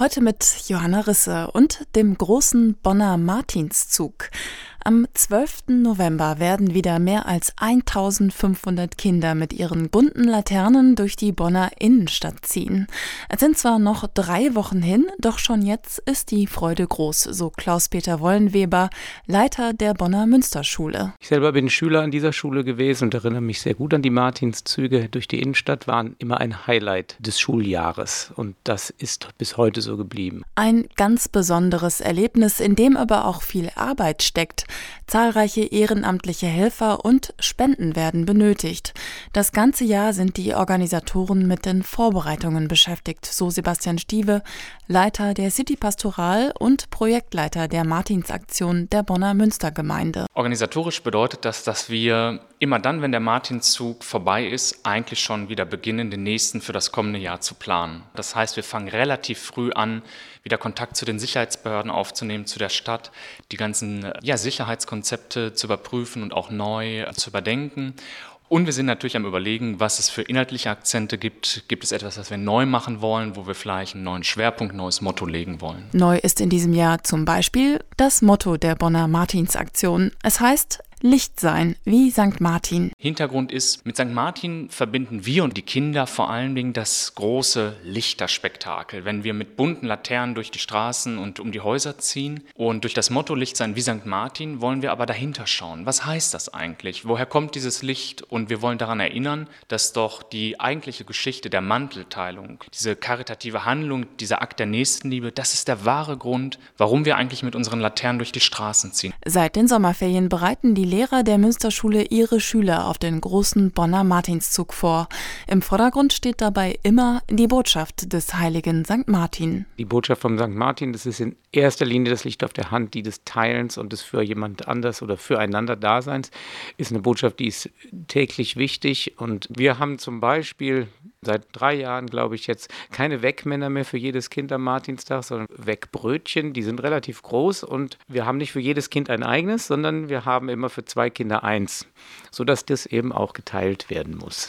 Heute mit Johanna Risse und dem großen Bonner Martinszug. Am 12. November werden wieder mehr als 1500 Kinder mit ihren bunten Laternen durch die Bonner Innenstadt ziehen. Es sind zwar noch drei Wochen hin, doch schon jetzt ist die Freude groß, so Klaus-Peter Wollenweber, Leiter der Bonner Münsterschule. Ich selber bin Schüler an dieser Schule gewesen und erinnere mich sehr gut an die Martinszüge durch die Innenstadt, waren immer ein Highlight des Schuljahres und das ist bis heute so geblieben. Ein ganz besonderes Erlebnis, in dem aber auch viel Arbeit steckt. Zahlreiche ehrenamtliche Helfer und Spenden werden benötigt. Das ganze Jahr sind die Organisatoren mit den Vorbereitungen beschäftigt, so Sebastian Stieve, Leiter der City Pastoral und Projektleiter der Martinsaktion der Bonner Münstergemeinde. Organisatorisch bedeutet das, dass wir immer dann, wenn der Martinszug vorbei ist, eigentlich schon wieder beginnen, den nächsten für das kommende Jahr zu planen. Das heißt, wir fangen relativ früh an, wieder Kontakt zu den Sicherheitsbehörden aufzunehmen, zu der Stadt, die ganzen ja, Sicherheitskonzepte zu überprüfen und auch neu zu überdenken. Und wir sind natürlich am Überlegen, was es für inhaltliche Akzente gibt. Gibt es etwas, was wir neu machen wollen, wo wir vielleicht einen neuen Schwerpunkt, neues Motto legen wollen? Neu ist in diesem Jahr zum Beispiel das Motto der Bonner Martinsaktion. Es heißt Licht sein, wie St. Martin. Hintergrund ist, mit St. Martin verbinden wir und die Kinder vor allen Dingen das große Lichterspektakel. Wenn wir mit bunten Laternen durch die Straßen und um die Häuser ziehen und durch das Motto Licht sein wie St. Martin, wollen wir aber dahinter schauen. Was heißt das eigentlich? Woher kommt dieses Licht? Und wir wollen daran erinnern, dass doch die eigentliche Geschichte der Mantelteilung, diese karitative Handlung, dieser Akt der Nächstenliebe, das ist der wahre Grund, warum wir eigentlich mit unseren Laternen durch die Straßen ziehen. Seit den Sommerferien bereiten die Lehrer der Münsterschule ihre Schüler auf den großen Bonner Martinszug vor. Im Vordergrund steht dabei immer die Botschaft des heiligen St. Martin. Die Botschaft vom St. Martin, das ist in erster Linie das Licht auf der Hand, die des Teilens und des für jemand anders oder füreinander Daseins, ist eine Botschaft, die ist täglich wichtig. Und wir haben zum Beispiel seit drei Jahren, glaube ich, jetzt keine Wegmänner mehr für jedes Kind am Martinstag, sondern Wegbrötchen. Die sind relativ groß und wir haben nicht für jedes Kind ein eigenes, sondern wir haben immer für zwei Kinder eins, sodass das eben auch geteilt werden muss.